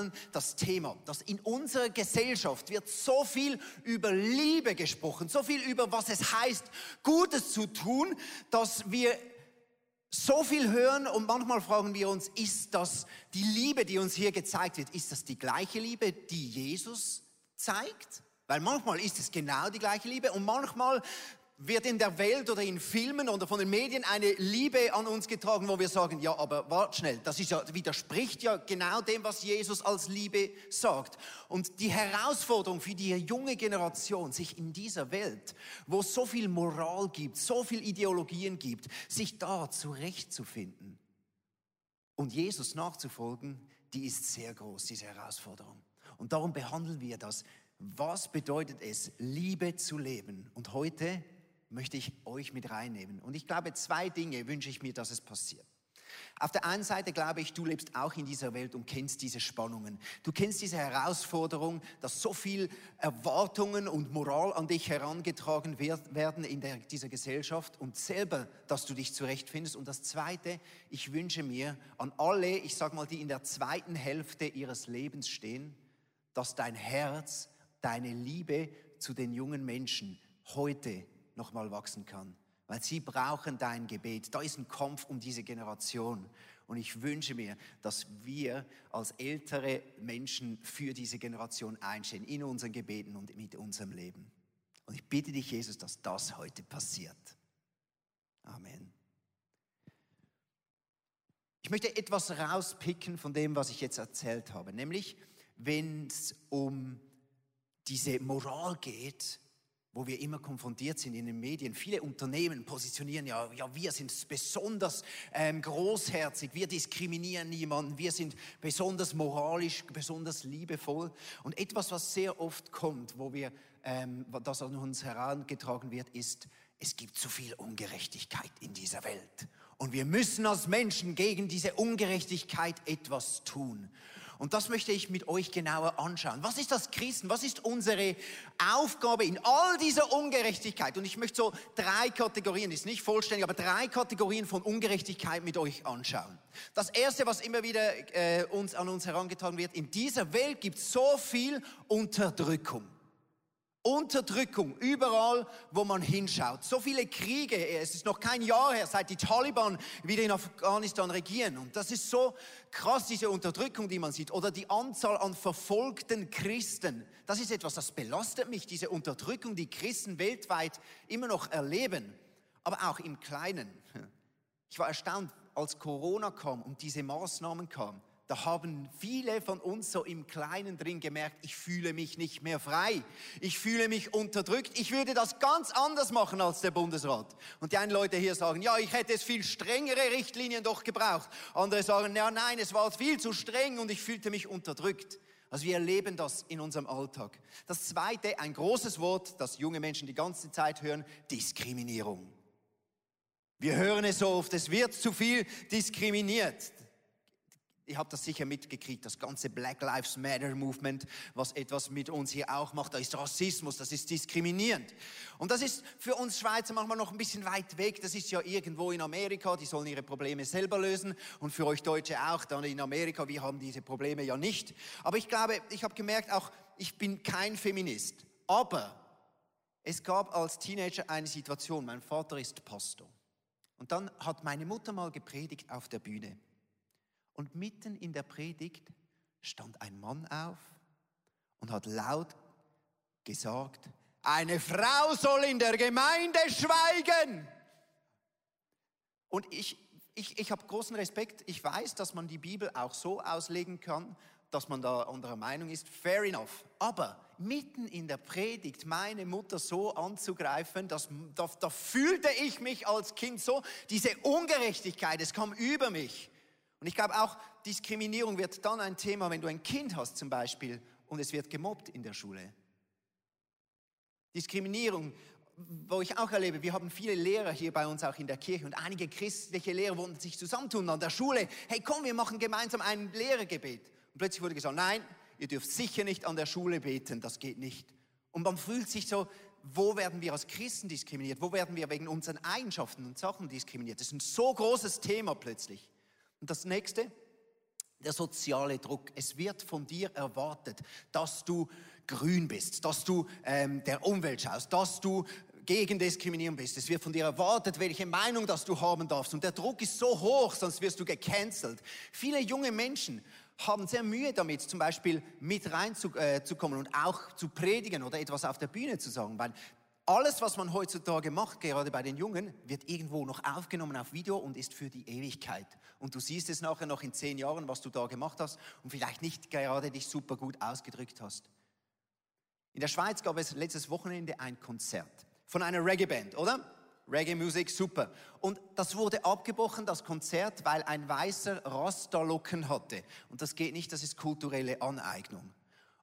behandeln das Thema, dass in unserer Gesellschaft wird so viel über Liebe gesprochen, so viel über was es heißt, Gutes zu tun, dass wir so viel hören und manchmal fragen wir uns, ist das die Liebe, die uns hier gezeigt wird, ist das die gleiche Liebe, die Jesus zeigt? Weil manchmal ist es genau die gleiche Liebe und manchmal wird in der Welt oder in Filmen oder von den Medien eine Liebe an uns getragen, wo wir sagen, ja, aber wart schnell, das ist ja, widerspricht ja genau dem, was Jesus als Liebe sagt. Und die Herausforderung für die junge Generation, sich in dieser Welt, wo es so viel Moral gibt, so viel Ideologien gibt, sich da zurechtzufinden und Jesus nachzufolgen, die ist sehr groß, diese Herausforderung. Und darum behandeln wir das. Was bedeutet es, Liebe zu leben? Und heute möchte ich euch mit reinnehmen. Und ich glaube, zwei Dinge wünsche ich mir, dass es passiert. Auf der einen Seite glaube ich, du lebst auch in dieser Welt und kennst diese Spannungen. Du kennst diese Herausforderung, dass so viel Erwartungen und Moral an dich herangetragen werden in der, dieser Gesellschaft und selber, dass du dich zurechtfindest. Und das Zweite, ich wünsche mir an alle, ich sage mal, die in der zweiten Hälfte ihres Lebens stehen, dass dein Herz, deine Liebe zu den jungen Menschen heute nochmal wachsen kann. Weil sie brauchen dein Gebet. Da ist ein Kampf um diese Generation. Und ich wünsche mir, dass wir als ältere Menschen für diese Generation einstehen, in unseren Gebeten und mit unserem Leben. Und ich bitte dich, Jesus, dass das heute passiert. Amen. Ich möchte etwas rauspicken von dem, was ich jetzt erzählt habe, nämlich wenn es um diese Moral geht, wo wir immer konfrontiert sind in den Medien. Viele Unternehmen positionieren ja, ja wir sind besonders ähm, großherzig, wir diskriminieren niemanden, wir sind besonders moralisch, besonders liebevoll. Und etwas, was sehr oft kommt, wo wir, ähm, das an uns herangetragen wird, ist, es gibt zu viel Ungerechtigkeit in dieser Welt. Und wir müssen als Menschen gegen diese Ungerechtigkeit etwas tun. Und das möchte ich mit euch genauer anschauen. Was ist das Christen? Was ist unsere Aufgabe in all dieser Ungerechtigkeit? Und ich möchte so drei Kategorien, ist nicht vollständig, aber drei Kategorien von Ungerechtigkeit mit euch anschauen. Das erste, was immer wieder äh, uns an uns herangetragen wird, in dieser Welt gibt es so viel Unterdrückung. Unterdrückung überall, wo man hinschaut. So viele Kriege, es ist noch kein Jahr her, seit die Taliban wieder in Afghanistan regieren. Und das ist so krass, diese Unterdrückung, die man sieht. Oder die Anzahl an verfolgten Christen. Das ist etwas, das belastet mich, diese Unterdrückung, die Christen weltweit immer noch erleben. Aber auch im Kleinen. Ich war erstaunt, als Corona kam und diese Maßnahmen kamen da haben viele von uns so im Kleinen drin gemerkt, ich fühle mich nicht mehr frei. Ich fühle mich unterdrückt. Ich würde das ganz anders machen als der Bundesrat. Und die einen Leute hier sagen, ja, ich hätte es viel strengere Richtlinien doch gebraucht. Andere sagen, ja, nein, es war viel zu streng und ich fühlte mich unterdrückt. Also wir erleben das in unserem Alltag. Das zweite, ein großes Wort, das junge Menschen die ganze Zeit hören, Diskriminierung. Wir hören es so oft, es wird zu viel diskriminiert ihr habt das sicher mitgekriegt, das ganze Black Lives Matter Movement, was etwas mit uns hier auch macht, da ist Rassismus, das ist diskriminierend. Und das ist für uns Schweizer manchmal noch ein bisschen weit weg, das ist ja irgendwo in Amerika, die sollen ihre Probleme selber lösen und für euch Deutsche auch, dann in Amerika, wir haben diese Probleme ja nicht. Aber ich glaube, ich habe gemerkt, auch ich bin kein Feminist, aber es gab als Teenager eine Situation, mein Vater ist Pastor. Und dann hat meine Mutter mal gepredigt auf der Bühne. Und mitten in der Predigt stand ein Mann auf und hat laut gesagt, eine Frau soll in der Gemeinde schweigen. Und ich, ich, ich habe großen Respekt. Ich weiß, dass man die Bibel auch so auslegen kann, dass man da anderer Meinung ist. Fair enough. Aber mitten in der Predigt meine Mutter so anzugreifen, dass, da, da fühlte ich mich als Kind so, diese Ungerechtigkeit, es kam über mich. Und ich glaube auch, Diskriminierung wird dann ein Thema, wenn du ein Kind hast zum Beispiel und es wird gemobbt in der Schule. Diskriminierung, wo ich auch erlebe, wir haben viele Lehrer hier bei uns auch in der Kirche und einige christliche Lehrer wollen sich zusammentun an der Schule. Hey, komm, wir machen gemeinsam ein Lehrergebet. Und plötzlich wurde gesagt, nein, ihr dürft sicher nicht an der Schule beten, das geht nicht. Und man fühlt sich so, wo werden wir als Christen diskriminiert? Wo werden wir wegen unseren Eigenschaften und Sachen diskriminiert? Das ist ein so großes Thema plötzlich. Und das nächste, der soziale Druck. Es wird von dir erwartet, dass du grün bist, dass du ähm, der Umwelt schaust, dass du gegen Diskriminierung bist. Es wird von dir erwartet, welche Meinung das du haben darfst. Und der Druck ist so hoch, sonst wirst du gecancelt. Viele junge Menschen haben sehr Mühe damit, zum Beispiel mit reinzukommen äh, und auch zu predigen oder etwas auf der Bühne zu sagen, weil alles, was man heutzutage macht, gerade bei den Jungen, wird irgendwo noch aufgenommen auf Video und ist für die Ewigkeit. Und du siehst es nachher noch in zehn Jahren, was du da gemacht hast und vielleicht nicht gerade dich super gut ausgedrückt hast. In der Schweiz gab es letztes Wochenende ein Konzert von einer Reggae-Band, oder? Reggae-Musik, super. Und das wurde abgebrochen, das Konzert, weil ein weißer Rasta-Locken hatte. Und das geht nicht, das ist kulturelle Aneignung.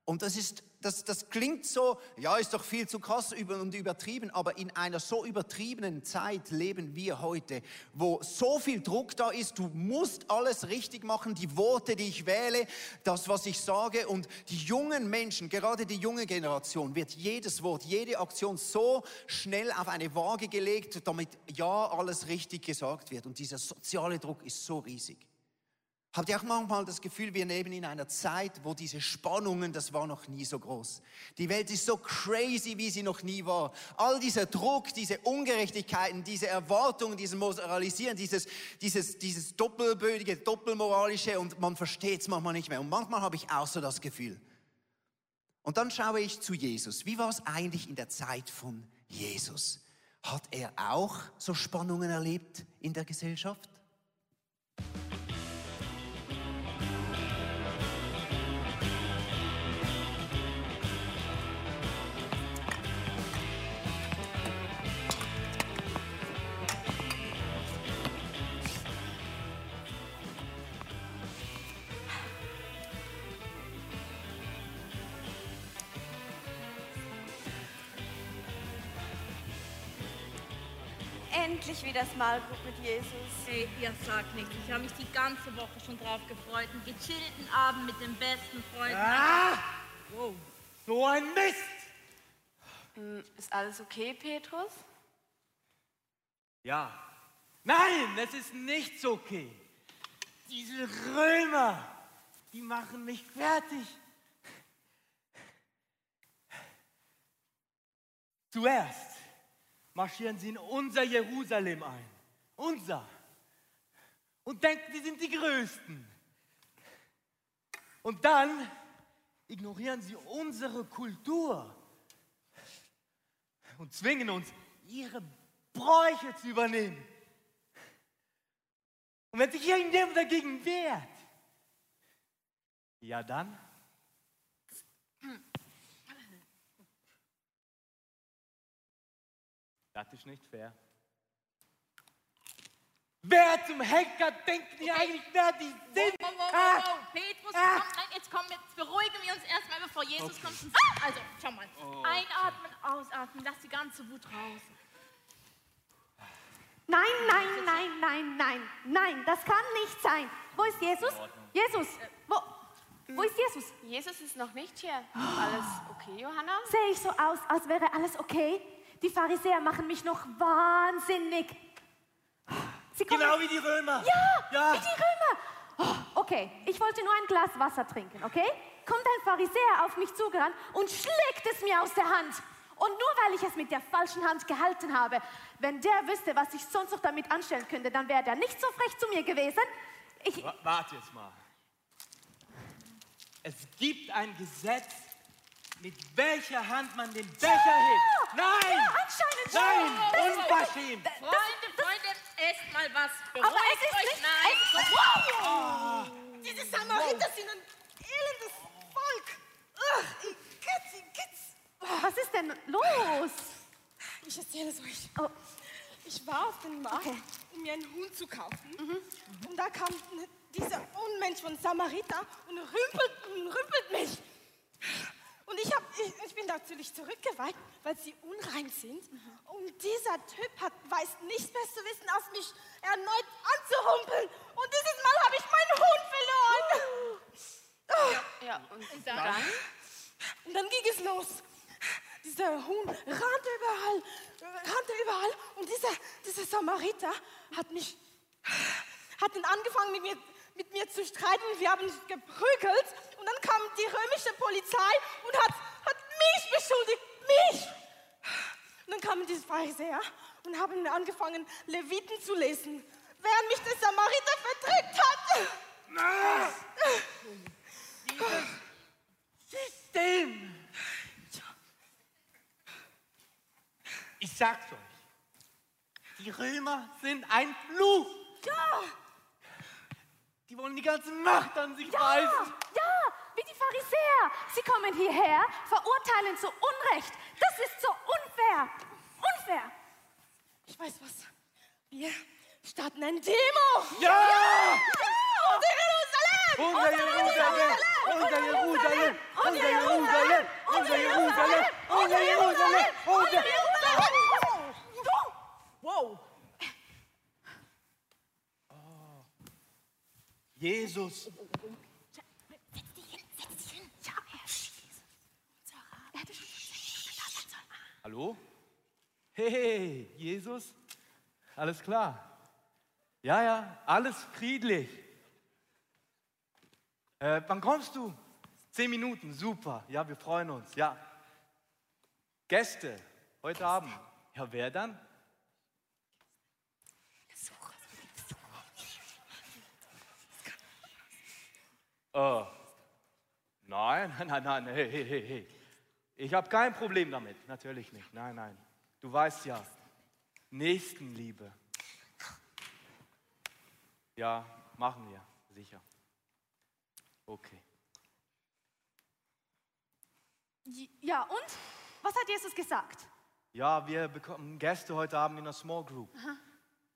Und das ist das, das klingt so, ja, ist doch viel zu krass und übertrieben, aber in einer so übertriebenen Zeit leben wir heute, wo so viel Druck da ist, du musst alles richtig machen, die Worte, die ich wähle, das, was ich sage und die jungen Menschen, gerade die junge Generation, wird jedes Wort, jede Aktion so schnell auf eine Waage gelegt, damit ja alles richtig gesagt wird und dieser soziale Druck ist so riesig. Habt ihr auch manchmal das Gefühl, wir leben in einer Zeit, wo diese Spannungen, das war noch nie so groß. Die Welt ist so crazy, wie sie noch nie war. All dieser Druck, diese Ungerechtigkeiten, diese Erwartungen, dieses Moralisieren, dieses, dieses, dieses doppelbödige, doppelmoralische und man versteht es manchmal nicht mehr. Und manchmal habe ich auch so das Gefühl. Und dann schaue ich zu Jesus. Wie war es eigentlich in der Zeit von Jesus? Hat er auch so Spannungen erlebt in der Gesellschaft? Group mit Jesus. Hey, ihr sagt nichts. Ich habe mich die ganze Woche schon drauf gefreut. Einen gechillten Abend mit den besten Freunden. Ah! Wow, so ein Mist! Hm, ist alles okay, Petrus? Ja. Nein, es ist nichts okay. Diese Römer, die machen mich fertig. Zuerst marschieren sie in unser Jerusalem ein. Unser. Und denken, sie sind die Größten. Und dann ignorieren sie unsere Kultur und zwingen uns, ihre Bräuche zu übernehmen. Und wenn sich irgendjemand dagegen wehrt, ja dann Das ist nicht fair. Wer zum Henker denkt ihr eigentlich, wer die sind? Wow, wow, wow, ah. wow. Petrus, ah. komm, jetzt, komm, jetzt beruhigen wir uns erstmal, bevor Jesus okay. kommt. Ah. Also, schau mal. Oh, Einatmen, okay. ausatmen, lass die ganze Wut raus. Nein, nein, nein, nein, nein, nein, das kann nicht sein. Wo ist Jesus? Jesus, wo, wo ist Jesus? Jesus ist noch nicht hier. Alles okay, Johanna? Sehe ich so aus, als wäre alles okay? Die Pharisäer machen mich noch wahnsinnig. Genau wie die Römer. Ja, ja. wie die Römer. Oh, okay, ich wollte nur ein Glas Wasser trinken, okay? Kommt ein Pharisäer auf mich zugerannt und schlägt es mir aus der Hand. Und nur weil ich es mit der falschen Hand gehalten habe, wenn der wüsste, was ich sonst noch damit anstellen könnte, dann wäre der nicht so frech zu mir gewesen. Ich Warte jetzt mal. Es gibt ein Gesetz, mit welcher Hand man den Becher ja! hebt. Nein! Ja, anscheinend Nein! Schon. Unverschämt! Freunde, Freunde, esst mal was. Beruhigt aber es ist euch. nicht... Nein! Wow! Oh. Diese Samariter sind ein elendes Volk. Ugh, Kitz, Kitz. Was ist denn los? Ich erzähle es euch. Oh. Ich war auf dem Markt, okay. um mir einen Huhn zu kaufen. Mhm. Und da kam dieser Unmensch von Samariter und rümpelt, und rümpelt mich. Und ich, hab, ich, ich bin natürlich zurückgeweicht, weil sie unrein sind. Mhm. Und dieser Typ hat, weiß nichts mehr zu wissen, als mich erneut anzuhumpeln. Und dieses Mal habe ich meinen Hund verloren. Uh. Ja, ja, und, dann? Und dann ging es los. Dieser Huhn rannte überall, rannte überall. Und dieser, dieser Samariter hat mich, hat dann angefangen mit mir mit mir zu streiten. Wir haben geprügelt und dann kam die römische Polizei und hat mich beschuldigt. Mich! Und dann kamen diese Pharisäer und haben angefangen, Leviten zu lesen, während mich der Samariter verdrückt hat. System. Ich sag's euch. Die Römer sind ein Fluch. Ja, Die wollen die ganze Macht an sich Ja, reißen. ja, die Pharisäer. Sie kommen hierher, verurteilen zu Unrecht. Das ist so unfair. Unfair. ich weiß was. Wir starten ein Demo. Ja! Unser Jerusalem! Unser Jerusalem! Unser Jerusalem! Unser Jerusalem! Unser Jerusalem! Unser Jerusalem! Unser Wow! Oh. Jesus. Hallo? Hey, Jesus? Alles klar? Ja, ja, alles friedlich. Äh, wann kommst du? Zehn Minuten, super. Ja, wir freuen uns. Ja. Gäste, heute Abend. Ja, wer dann? Oh. Nein, nein, nein, nein, hey, hey, hey, hey. Ich habe kein Problem damit, natürlich nicht. Nein, nein. Du weißt ja, Nächstenliebe. Ja, machen wir, sicher. Okay. Ja, und? Was hat Jesus gesagt? Ja, wir bekommen Gäste heute Abend in der Small Group.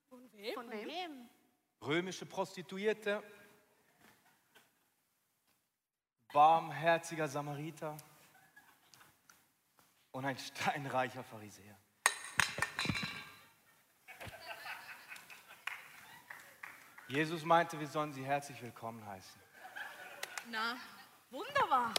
Von wem? Römische Prostituierte, barmherziger Samariter und ein steinreicher Pharisäer. Jesus meinte, wir sollen sie herzlich willkommen heißen. Na, wunderbar.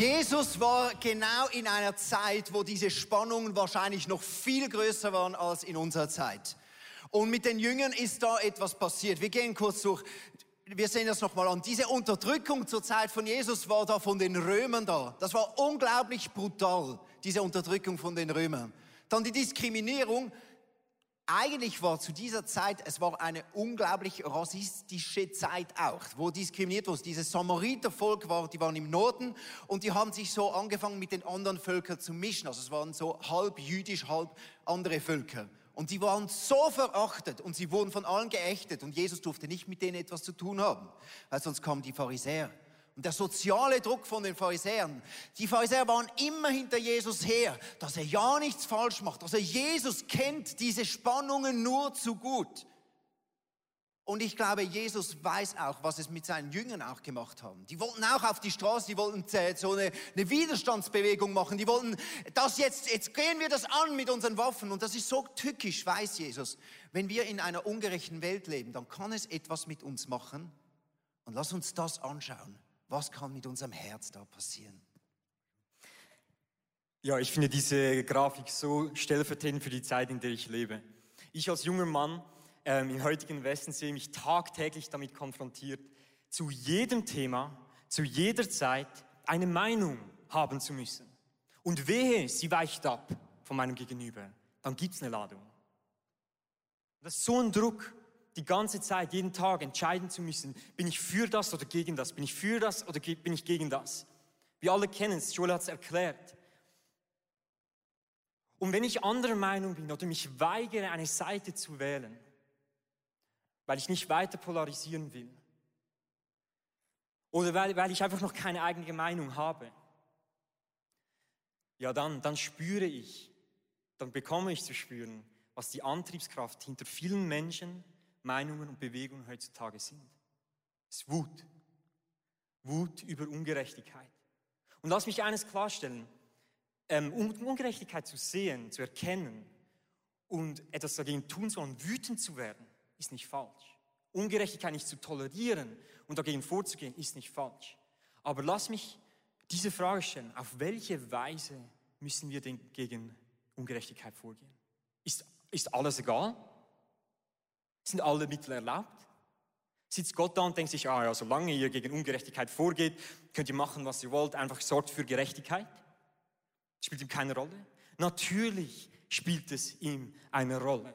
Jesus war genau in einer Zeit, wo diese Spannungen wahrscheinlich noch viel größer waren als in unserer Zeit. Und mit den Jüngern ist da etwas passiert. Wir gehen kurz durch. Wir sehen das nochmal an. Diese Unterdrückung zur Zeit von Jesus war da von den Römern da. Das war unglaublich brutal, diese Unterdrückung von den Römern. Dann die Diskriminierung. Eigentlich war zu dieser Zeit, es war eine unglaublich rassistische Zeit auch, wo diskriminiert wurde. Dieses Samaritervolk war, die waren im Norden und die haben sich so angefangen mit den anderen Völkern zu mischen. Also es waren so halb jüdisch, halb andere Völker. Und die waren so verachtet und sie wurden von allen geächtet und Jesus durfte nicht mit denen etwas zu tun haben, weil sonst kamen die Pharisäer. Und der soziale Druck von den Pharisäern. Die Pharisäer waren immer hinter Jesus her, dass er ja nichts falsch macht. Also Jesus kennt diese Spannungen nur zu gut. Und ich glaube, Jesus weiß auch, was es mit seinen Jüngern auch gemacht haben. Die wollten auch auf die Straße, die wollten so eine, eine Widerstandsbewegung machen. Die wollten das jetzt, jetzt gehen wir das an mit unseren Waffen. Und das ist so tückisch, weiß Jesus. Wenn wir in einer ungerechten Welt leben, dann kann es etwas mit uns machen. Und lass uns das anschauen. Was kann mit unserem Herz da passieren? Ja, ich finde diese Grafik so stellvertretend für die Zeit, in der ich lebe. Ich als junger Mann ähm, im heutigen Westen sehe mich tagtäglich damit konfrontiert, zu jedem Thema, zu jeder Zeit eine Meinung haben zu müssen. Und wehe, sie weicht ab von meinem Gegenüber, dann gibt's eine Ladung. Das ist so ein Druck, die ganze Zeit, jeden Tag entscheiden zu müssen, bin ich für das oder gegen das, bin ich für das oder bin ich gegen das. Wir alle kennen es, Joel hat es erklärt. Und wenn ich anderer Meinung bin oder mich weigere, eine Seite zu wählen, weil ich nicht weiter polarisieren will, oder weil, weil ich einfach noch keine eigene Meinung habe, ja dann, dann spüre ich, dann bekomme ich zu spüren, was die Antriebskraft hinter vielen Menschen, Meinungen und Bewegungen heutzutage sind. Es ist Wut. Wut über Ungerechtigkeit. Und lass mich eines klarstellen, ähm, um Ungerechtigkeit zu sehen, zu erkennen und etwas dagegen tun sollen, wütend zu werden, ist nicht falsch. Ungerechtigkeit nicht zu tolerieren und dagegen vorzugehen, ist nicht falsch. Aber lass mich diese Frage stellen, auf welche Weise müssen wir denn gegen Ungerechtigkeit vorgehen? Ist, ist alles egal? Sind alle Mittel erlaubt? Sitzt Gott da und denkt sich, ah ja, solange ihr gegen Ungerechtigkeit vorgeht, könnt ihr machen, was ihr wollt, einfach sorgt für Gerechtigkeit? Spielt ihm keine Rolle? Natürlich spielt es ihm eine Rolle.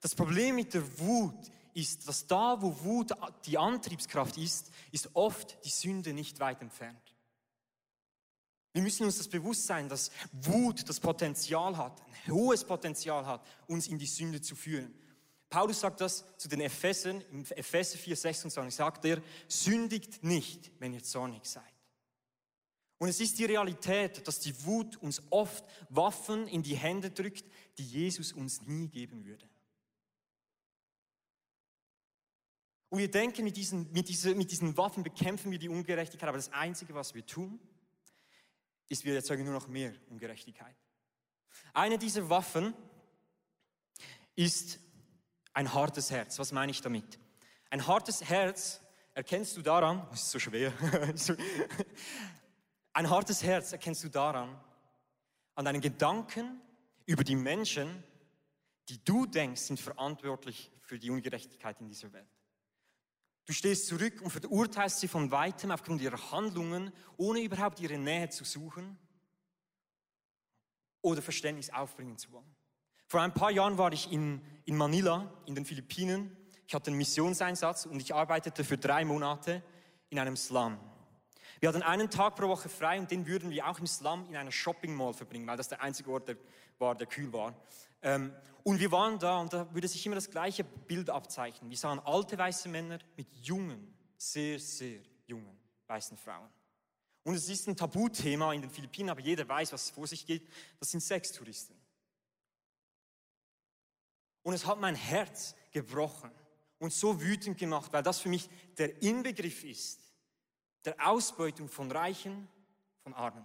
Das Problem mit der Wut ist, dass da, wo Wut die Antriebskraft ist, ist oft die Sünde nicht weit entfernt. Wir müssen uns das bewusst sein, dass Wut das Potenzial hat, ein hohes Potenzial hat, uns in die Sünde zu führen. Paulus sagt das zu den Ephesern, im Epheser 4, 26 sagt er, sündigt nicht, wenn ihr zornig seid. Und es ist die Realität, dass die Wut uns oft Waffen in die Hände drückt, die Jesus uns nie geben würde. Und wir denken, mit diesen, mit, diese, mit diesen Waffen bekämpfen wir die Ungerechtigkeit, aber das Einzige, was wir tun, ist, wir erzeugen nur noch mehr Ungerechtigkeit. Eine dieser Waffen ist ein hartes Herz. Was meine ich damit? Ein hartes Herz erkennst du daran, das ist so schwer, ein hartes Herz erkennst du daran, an deinen Gedanken über die Menschen, die du denkst, sind verantwortlich für die Ungerechtigkeit in dieser Welt. Du stehst zurück und verurteilst sie von weitem aufgrund ihrer Handlungen, ohne überhaupt ihre Nähe zu suchen oder Verständnis aufbringen zu wollen. Vor ein paar Jahren war ich in, in Manila, in den Philippinen. Ich hatte einen Missionseinsatz und ich arbeitete für drei Monate in einem Slum. Wir hatten einen Tag pro Woche frei und den würden wir auch im Slum in einer Shopping Mall verbringen, weil das der einzige Ort der, war, der kühl war. Ähm, und wir waren da und da würde sich immer das gleiche Bild abzeichnen. Wir sahen alte weiße Männer mit jungen, sehr, sehr jungen weißen Frauen. Und es ist ein Tabuthema in den Philippinen, aber jeder weiß, was vor sich geht. Das sind Sextouristen. Und es hat mein Herz gebrochen und so wütend gemacht, weil das für mich der Inbegriff ist der Ausbeutung von Reichen, von Armen.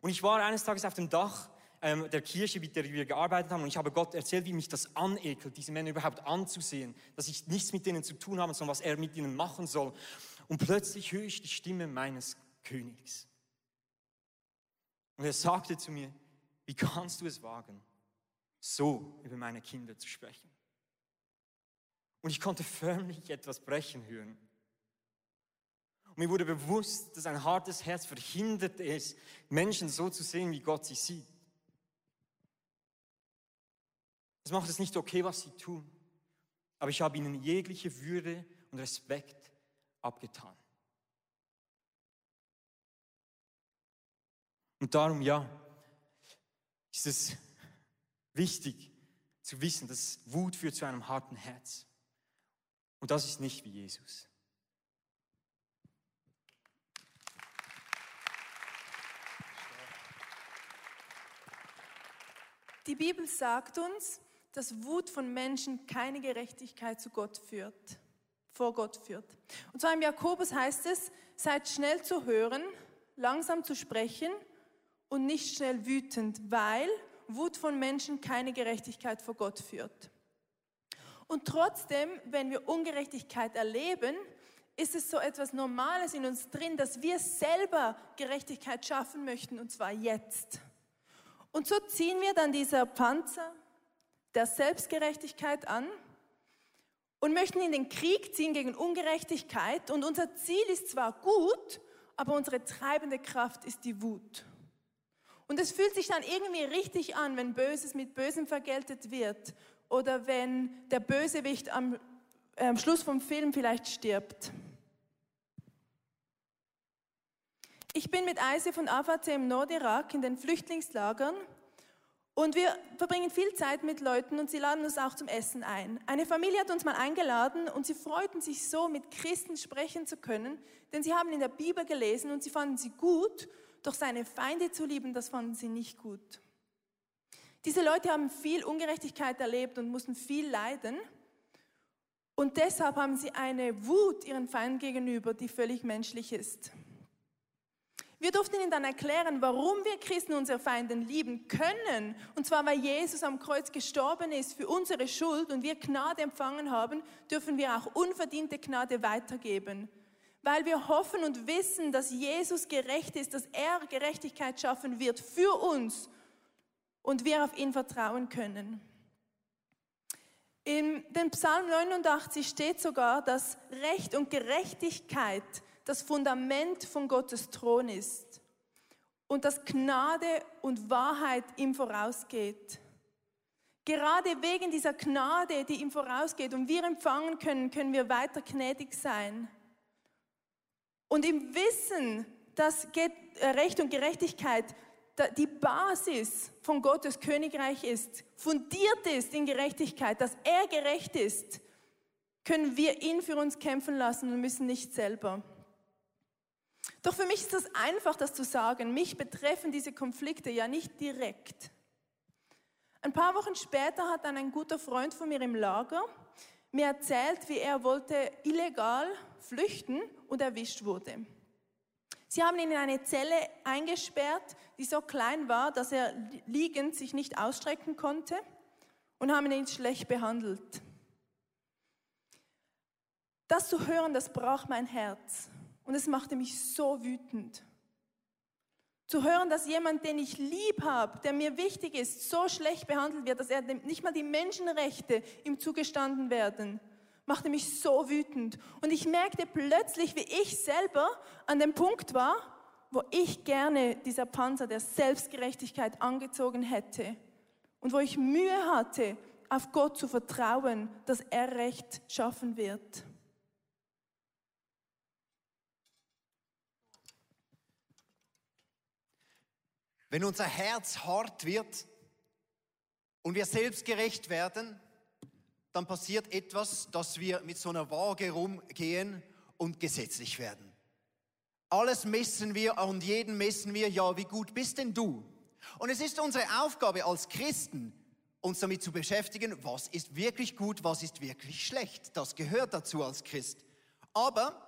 Und ich war eines Tages auf dem Dach ähm, der Kirche, mit der wir gearbeitet haben, und ich habe Gott erzählt, wie mich das anekelt, diese Männer überhaupt anzusehen, dass ich nichts mit denen zu tun habe, sondern was er mit ihnen machen soll. Und plötzlich höre ich die Stimme meines Königs. Und er sagte zu mir, wie kannst du es wagen, so über meine Kinder zu sprechen. Und ich konnte förmlich etwas brechen hören. Und mir wurde bewusst, dass ein hartes Herz verhindert es, Menschen so zu sehen, wie Gott sie sieht. Es macht es nicht okay, was sie tun. Aber ich habe ihnen jegliche Würde und Respekt abgetan. Und darum, ja, ist es wichtig zu wissen, dass Wut führt zu einem harten Herz. Und das ist nicht wie Jesus. Die Bibel sagt uns, dass Wut von Menschen keine Gerechtigkeit zu Gott führt, vor Gott führt. Und zwar im Jakobus heißt es, seid schnell zu hören, langsam zu sprechen und nicht schnell wütend, weil Wut von Menschen keine Gerechtigkeit vor Gott führt. Und trotzdem, wenn wir Ungerechtigkeit erleben, ist es so etwas Normales in uns drin, dass wir selber Gerechtigkeit schaffen möchten, und zwar jetzt. Und so ziehen wir dann dieser Panzer der Selbstgerechtigkeit an und möchten in den Krieg ziehen gegen Ungerechtigkeit. Und unser Ziel ist zwar gut, aber unsere treibende Kraft ist die Wut. Und es fühlt sich dann irgendwie richtig an, wenn Böses mit Bösem vergeltet wird oder wenn der Bösewicht am, am Schluss vom Film vielleicht stirbt. Ich bin mit ISIF und AVC im Nordirak in den Flüchtlingslagern und wir verbringen viel Zeit mit Leuten und sie laden uns auch zum Essen ein. Eine Familie hat uns mal eingeladen und sie freuten sich so, mit Christen sprechen zu können, denn sie haben in der Bibel gelesen und sie fanden sie gut, doch seine Feinde zu lieben, das fanden sie nicht gut. Diese Leute haben viel Ungerechtigkeit erlebt und mussten viel leiden. Und deshalb haben sie eine Wut ihren Feinden gegenüber, die völlig menschlich ist. Wir durften ihnen dann erklären, warum wir Christen unsere Feinden lieben können. Und zwar, weil Jesus am Kreuz gestorben ist für unsere Schuld und wir Gnade empfangen haben, dürfen wir auch unverdiente Gnade weitergeben. Weil wir hoffen und wissen, dass Jesus gerecht ist, dass er Gerechtigkeit schaffen wird für uns und wir auf ihn vertrauen können. In dem Psalm 89 steht sogar, dass Recht und Gerechtigkeit das Fundament von Gottes Thron ist und dass Gnade und Wahrheit ihm vorausgeht. Gerade wegen dieser Gnade, die ihm vorausgeht und wir empfangen können, können wir weiter gnädig sein. Und im Wissen, dass äh, Recht und Gerechtigkeit die Basis von Gottes Königreich ist, fundiert ist in Gerechtigkeit, dass er gerecht ist, können wir ihn für uns kämpfen lassen und müssen nicht selber. Doch für mich ist das einfach, das zu sagen. Mich betreffen diese Konflikte ja nicht direkt. Ein paar Wochen später hat dann ein guter Freund von mir im Lager mir erzählt, wie er wollte illegal flüchten und erwischt wurde. Sie haben ihn in eine Zelle eingesperrt, die so klein war, dass er liegend sich nicht ausstrecken konnte und haben ihn schlecht behandelt. Das zu hören, das brach mein Herz. Und es machte mich so wütend. Zu hören, dass jemand, den ich lieb habe, der mir wichtig ist, so schlecht behandelt wird, dass er nicht mal die Menschenrechte ihm zugestanden werden, machte mich so wütend. Und ich merkte plötzlich, wie ich selber an dem Punkt war, wo ich gerne dieser Panzer der Selbstgerechtigkeit angezogen hätte und wo ich Mühe hatte, auf Gott zu vertrauen, dass er Recht schaffen wird. Wenn unser Herz hart wird und wir selbstgerecht werden, dann passiert etwas, dass wir mit so einer Waage rumgehen und gesetzlich werden. Alles messen wir und jeden messen wir, ja, wie gut bist denn du? Und es ist unsere Aufgabe als Christen, uns damit zu beschäftigen, was ist wirklich gut, was ist wirklich schlecht. Das gehört dazu als Christ. Aber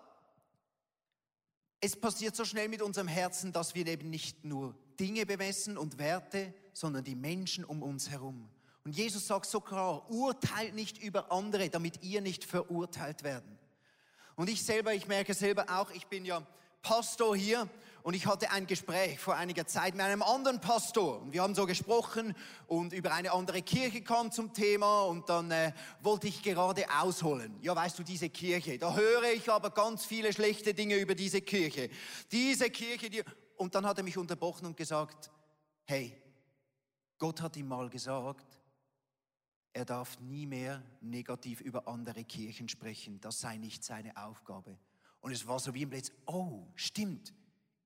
es passiert so schnell mit unserem Herzen, dass wir eben nicht nur Dinge bemessen und Werte, sondern die Menschen um uns herum. Und Jesus sagt so klar, urteilt nicht über andere, damit ihr nicht verurteilt werden. Und ich selber, ich merke selber auch, ich bin ja Pastor hier und ich hatte ein Gespräch vor einiger Zeit mit einem anderen Pastor und wir haben so gesprochen und über eine andere Kirche kam zum Thema und dann äh, wollte ich gerade ausholen. Ja, weißt du, diese Kirche, da höre ich aber ganz viele schlechte Dinge über diese Kirche. Diese Kirche, die... Und dann hat er mich unterbrochen und gesagt, hey, Gott hat ihm mal gesagt, er darf nie mehr negativ über andere Kirchen sprechen. Das sei nicht seine Aufgabe. Und es war so wie im Blitz, oh, stimmt.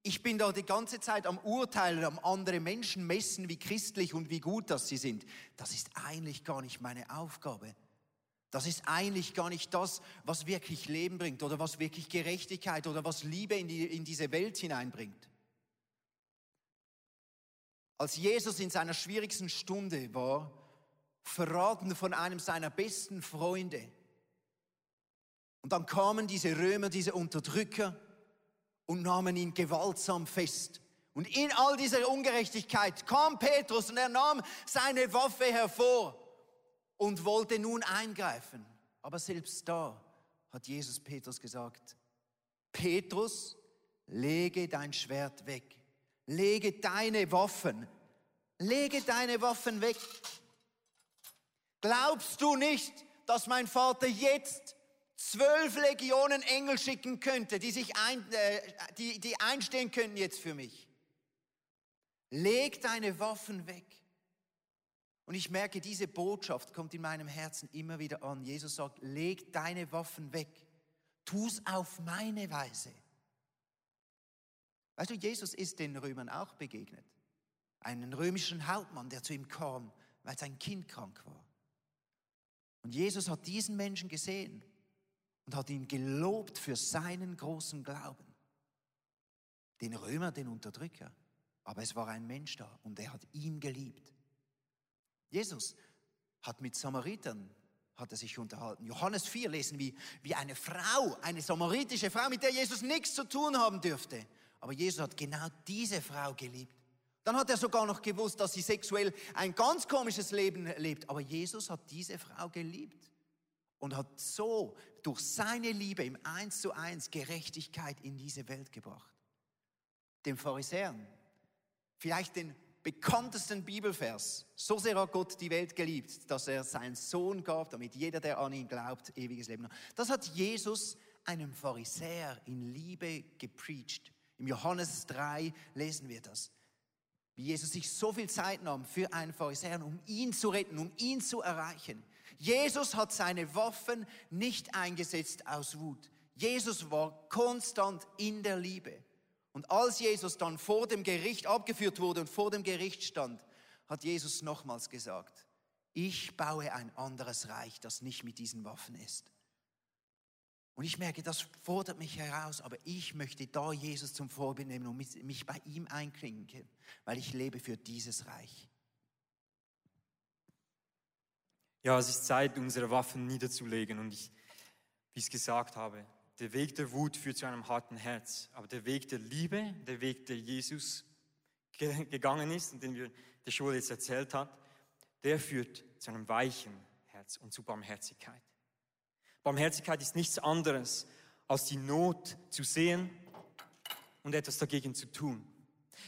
Ich bin da die ganze Zeit am Urteilen, am andere Menschen messen, wie christlich und wie gut das sie sind. Das ist eigentlich gar nicht meine Aufgabe. Das ist eigentlich gar nicht das, was wirklich Leben bringt oder was wirklich Gerechtigkeit oder was Liebe in, die, in diese Welt hineinbringt. Als Jesus in seiner schwierigsten Stunde war, verraten von einem seiner besten Freunde, und dann kamen diese Römer, diese Unterdrücker und nahmen ihn gewaltsam fest. Und in all dieser Ungerechtigkeit kam Petrus und er nahm seine Waffe hervor und wollte nun eingreifen. Aber selbst da hat Jesus Petrus gesagt, Petrus, lege dein Schwert weg, lege deine Waffen, lege deine Waffen weg. Glaubst du nicht, dass mein Vater jetzt zwölf Legionen Engel schicken könnte, die, sich ein, äh, die, die einstehen könnten jetzt für mich. Leg deine Waffen weg. Und ich merke, diese Botschaft kommt in meinem Herzen immer wieder an. Jesus sagt, leg deine Waffen weg. Tu es auf meine Weise. Weißt du, Jesus ist den Römern auch begegnet. Einen römischen Hauptmann, der zu ihm kam, weil sein Kind krank war. Und Jesus hat diesen Menschen gesehen und hat ihn gelobt für seinen großen Glauben. Den Römer, den Unterdrücker. Aber es war ein Mensch da und er hat ihn geliebt. Jesus hat mit Samaritern hat er sich unterhalten. Johannes 4 lesen, wie, wie eine Frau, eine samaritische Frau, mit der Jesus nichts zu tun haben dürfte, Aber Jesus hat genau diese Frau geliebt. Dann hat er sogar noch gewusst, dass sie sexuell ein ganz komisches Leben lebt. Aber Jesus hat diese Frau geliebt und hat so durch seine Liebe im Eins zu eins Gerechtigkeit in diese Welt gebracht. Den Pharisäern, vielleicht den bekanntesten Bibelvers. So sehr hat Gott die Welt geliebt, dass er seinen Sohn gab, damit jeder, der an ihn glaubt, ewiges Leben hat. Das hat Jesus einem Pharisäer in Liebe gepreacht. Im Johannes 3 lesen wir das. Wie Jesus sich so viel Zeit nahm für einen Pharisäer, um ihn zu retten, um ihn zu erreichen. Jesus hat seine Waffen nicht eingesetzt aus Wut. Jesus war konstant in der Liebe. Und als Jesus dann vor dem Gericht abgeführt wurde und vor dem Gericht stand, hat Jesus nochmals gesagt, ich baue ein anderes Reich, das nicht mit diesen Waffen ist. Und ich merke, das fordert mich heraus, aber ich möchte da Jesus zum Vorbild nehmen und mich bei ihm einklinken, weil ich lebe für dieses Reich. Ja, es ist Zeit, unsere Waffen niederzulegen. Und ich, wie ich es gesagt habe, der Weg der Wut führt zu einem harten Herz. Aber der Weg der Liebe, der Weg, der Jesus gegangen ist und den wir der Schule jetzt erzählt hat, der führt zu einem weichen Herz und zu Barmherzigkeit. Barmherzigkeit ist nichts anderes, als die Not zu sehen und etwas dagegen zu tun.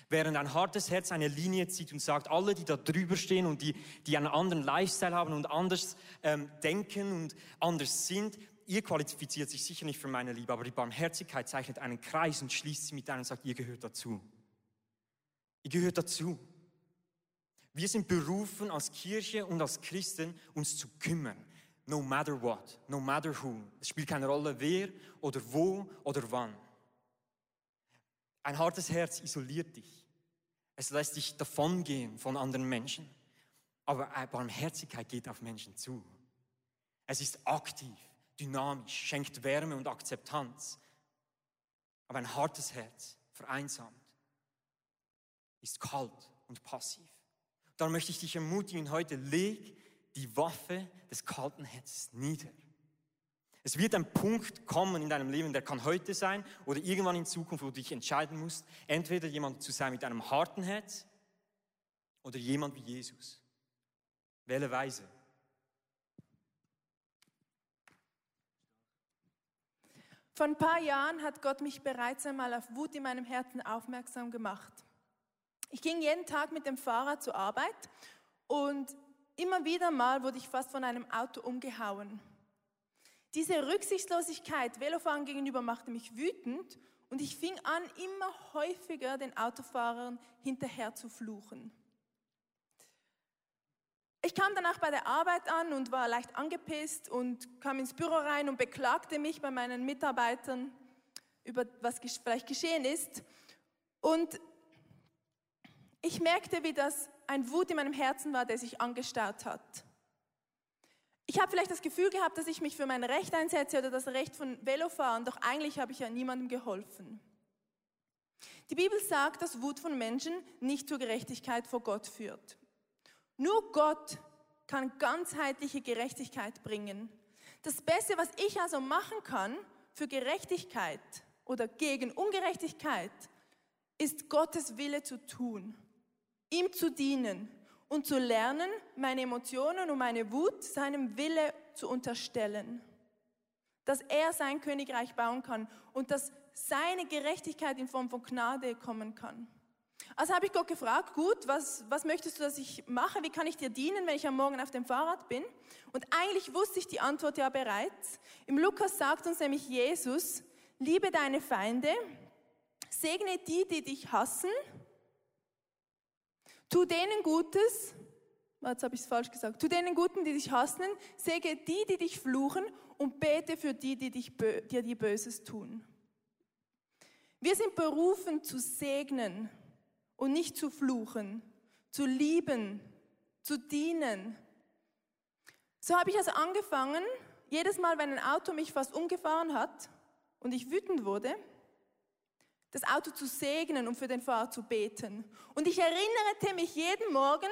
Während ein hartes Herz eine Linie zieht und sagt, alle, die da drüber stehen und die, die einen anderen Lifestyle haben und anders ähm, denken und anders sind, ihr qualifiziert sich sicher nicht für meine Liebe, aber die Barmherzigkeit zeichnet einen Kreis und schließt sie mit ein und sagt, ihr gehört dazu. Ihr gehört dazu. Wir sind berufen als Kirche und als Christen, uns zu kümmern. No matter what, no matter who. Es spielt keine Rolle, wer oder wo oder wann. Ein hartes Herz isoliert dich. Es lässt dich davongehen von anderen Menschen. Aber Barmherzigkeit geht auf Menschen zu. Es ist aktiv dynamisch, schenkt Wärme und Akzeptanz. Aber ein hartes Herz, vereinsamt, ist kalt und passiv. Darum möchte ich dich ermutigen, heute leg die Waffe des kalten Herzens nieder. Es wird ein Punkt kommen in deinem Leben, der kann heute sein oder irgendwann in Zukunft, wo du dich entscheiden musst, entweder jemand zu sein mit einem harten Herz oder jemand wie Jesus. Wähle weise. Vor ein paar Jahren hat Gott mich bereits einmal auf Wut in meinem Herzen aufmerksam gemacht. Ich ging jeden Tag mit dem Fahrrad zur Arbeit und immer wieder mal wurde ich fast von einem Auto umgehauen. Diese Rücksichtslosigkeit Velofahren gegenüber machte mich wütend und ich fing an, immer häufiger den Autofahrern hinterher zu fluchen. Ich kam danach bei der Arbeit an und war leicht angepisst und kam ins Büro rein und beklagte mich bei meinen Mitarbeitern über was vielleicht geschehen ist. Und ich merkte, wie das ein Wut in meinem Herzen war, der sich angestaut hat. Ich habe vielleicht das Gefühl gehabt, dass ich mich für mein Recht einsetze oder das Recht von Velofahren, doch eigentlich habe ich ja niemandem geholfen. Die Bibel sagt, dass Wut von Menschen nicht zur Gerechtigkeit vor Gott führt. Nur Gott kann ganzheitliche Gerechtigkeit bringen. Das Beste, was ich also machen kann für Gerechtigkeit oder gegen Ungerechtigkeit, ist Gottes Wille zu tun, ihm zu dienen und zu lernen, meine Emotionen und meine Wut seinem Wille zu unterstellen. Dass er sein Königreich bauen kann und dass seine Gerechtigkeit in Form von Gnade kommen kann. Also habe ich Gott gefragt, gut, was, was möchtest du, dass ich mache? Wie kann ich dir dienen, wenn ich am Morgen auf dem Fahrrad bin? Und eigentlich wusste ich die Antwort ja bereits. Im Lukas sagt uns nämlich Jesus, liebe deine Feinde, segne die, die dich hassen, tu denen Gutes, jetzt habe ich es falsch gesagt, tu denen Guten, die dich hassen, segne die, die dich fluchen und bete für die, die dich, dir die Böses tun. Wir sind berufen zu segnen und nicht zu fluchen, zu lieben, zu dienen. So habe ich also angefangen, jedes Mal, wenn ein Auto mich fast umgefahren hat und ich wütend wurde, das Auto zu segnen und für den Fahrer zu beten. Und ich erinnerte mich jeden Morgen,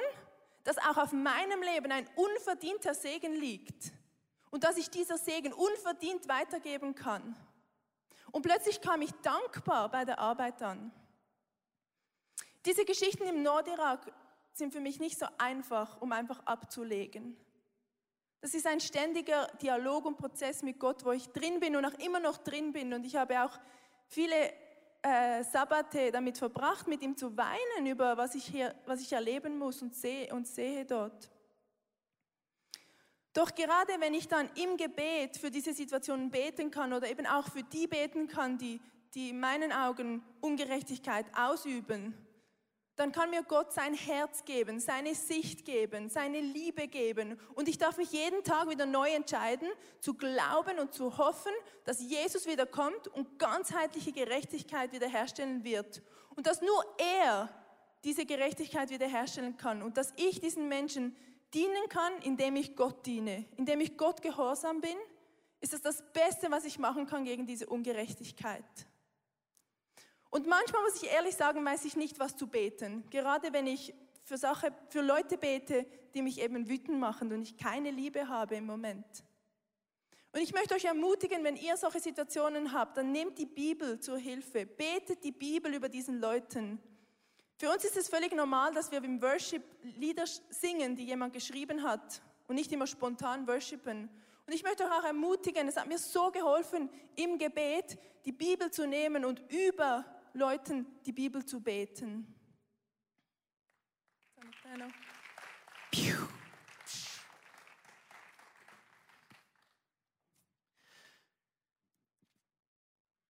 dass auch auf meinem Leben ein unverdienter Segen liegt und dass ich dieser Segen unverdient weitergeben kann. Und plötzlich kam ich dankbar bei der Arbeit an. Diese Geschichten im Nordirak sind für mich nicht so einfach, um einfach abzulegen. Das ist ein ständiger Dialog und Prozess mit Gott, wo ich drin bin und auch immer noch drin bin. Und ich habe auch viele äh, Sabbate damit verbracht, mit ihm zu weinen über was ich, hier, was ich erleben muss und sehe, und sehe dort. Doch gerade wenn ich dann im Gebet für diese Situationen beten kann oder eben auch für die beten kann, die, die in meinen Augen Ungerechtigkeit ausüben, dann kann mir Gott sein Herz geben, seine Sicht geben, seine Liebe geben. Und ich darf mich jeden Tag wieder neu entscheiden, zu glauben und zu hoffen, dass Jesus wieder kommt und ganzheitliche Gerechtigkeit wiederherstellen wird. Und dass nur er diese Gerechtigkeit wiederherstellen kann und dass ich diesen Menschen dienen kann, indem ich Gott diene, indem ich Gott gehorsam bin, ist das das Beste, was ich machen kann gegen diese Ungerechtigkeit. Und manchmal muss ich ehrlich sagen, weiß ich nicht, was zu beten. Gerade wenn ich für, Sache, für Leute bete, die mich eben wütend machen und ich keine Liebe habe im Moment. Und ich möchte euch ermutigen, wenn ihr solche Situationen habt, dann nehmt die Bibel zur Hilfe. Betet die Bibel über diesen Leuten. Für uns ist es völlig normal, dass wir im Worship Lieder singen, die jemand geschrieben hat und nicht immer spontan worshipen. Und ich möchte euch auch ermutigen, es hat mir so geholfen, im Gebet die Bibel zu nehmen und über Leuten die Bibel zu beten.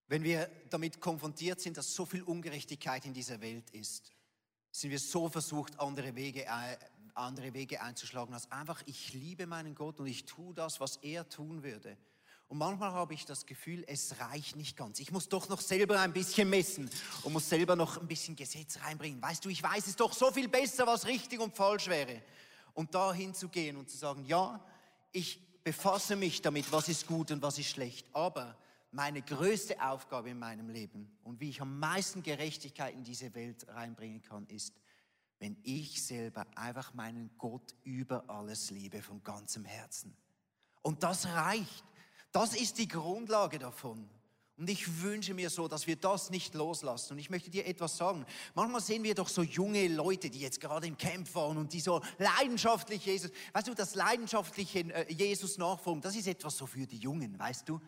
Wenn wir damit konfrontiert sind, dass so viel Ungerechtigkeit in dieser Welt ist, sind wir so versucht, andere Wege, äh, andere Wege einzuschlagen, als einfach, ich liebe meinen Gott und ich tue das, was er tun würde. Und manchmal habe ich das Gefühl, es reicht nicht ganz. Ich muss doch noch selber ein bisschen messen und muss selber noch ein bisschen Gesetz reinbringen. Weißt du, ich weiß es doch so viel besser, was richtig und falsch wäre. Und da hinzugehen und zu sagen, ja, ich befasse mich damit, was ist gut und was ist schlecht. Aber meine größte Aufgabe in meinem Leben und wie ich am meisten Gerechtigkeit in diese Welt reinbringen kann, ist, wenn ich selber einfach meinen Gott über alles liebe von ganzem Herzen. Und das reicht. Das ist die Grundlage davon. Und ich wünsche mir so, dass wir das nicht loslassen. Und ich möchte dir etwas sagen. Manchmal sehen wir doch so junge Leute, die jetzt gerade im Camp waren und die so leidenschaftlich Jesus, weißt du, das leidenschaftliche äh, Jesus nachfolgen, das ist etwas so für die Jungen, weißt du.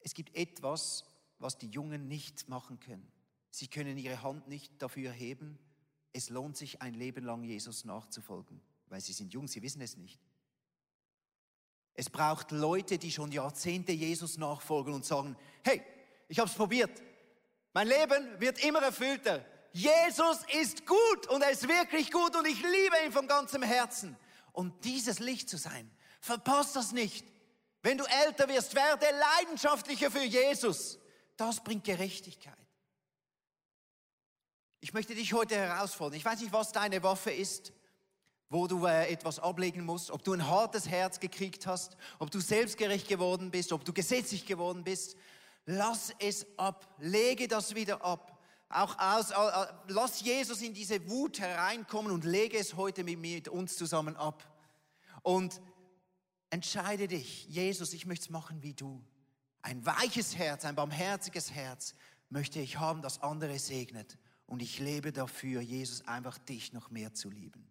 Es gibt etwas, was die Jungen nicht machen können. Sie können ihre Hand nicht dafür heben. Es lohnt sich ein Leben lang Jesus nachzufolgen weil sie sind jung, sie wissen es nicht. Es braucht Leute, die schon Jahrzehnte Jesus nachfolgen und sagen, hey, ich habe es probiert. Mein Leben wird immer erfüllter. Jesus ist gut und er ist wirklich gut und ich liebe ihn von ganzem Herzen. Und dieses Licht zu sein, verpasst das nicht. Wenn du älter wirst, werde leidenschaftlicher für Jesus. Das bringt Gerechtigkeit. Ich möchte dich heute herausfordern. Ich weiß nicht, was deine Waffe ist wo du äh, etwas ablegen musst, ob du ein hartes Herz gekriegt hast, ob du selbstgerecht geworden bist, ob du gesetzlich geworden bist. Lass es ab, lege das wieder ab. Auch aus, äh, lass Jesus in diese Wut hereinkommen und lege es heute mit, mit uns zusammen ab. Und entscheide dich, Jesus, ich möchte es machen wie du. Ein weiches Herz, ein barmherziges Herz möchte ich haben, das andere segnet. Und ich lebe dafür, Jesus, einfach dich noch mehr zu lieben.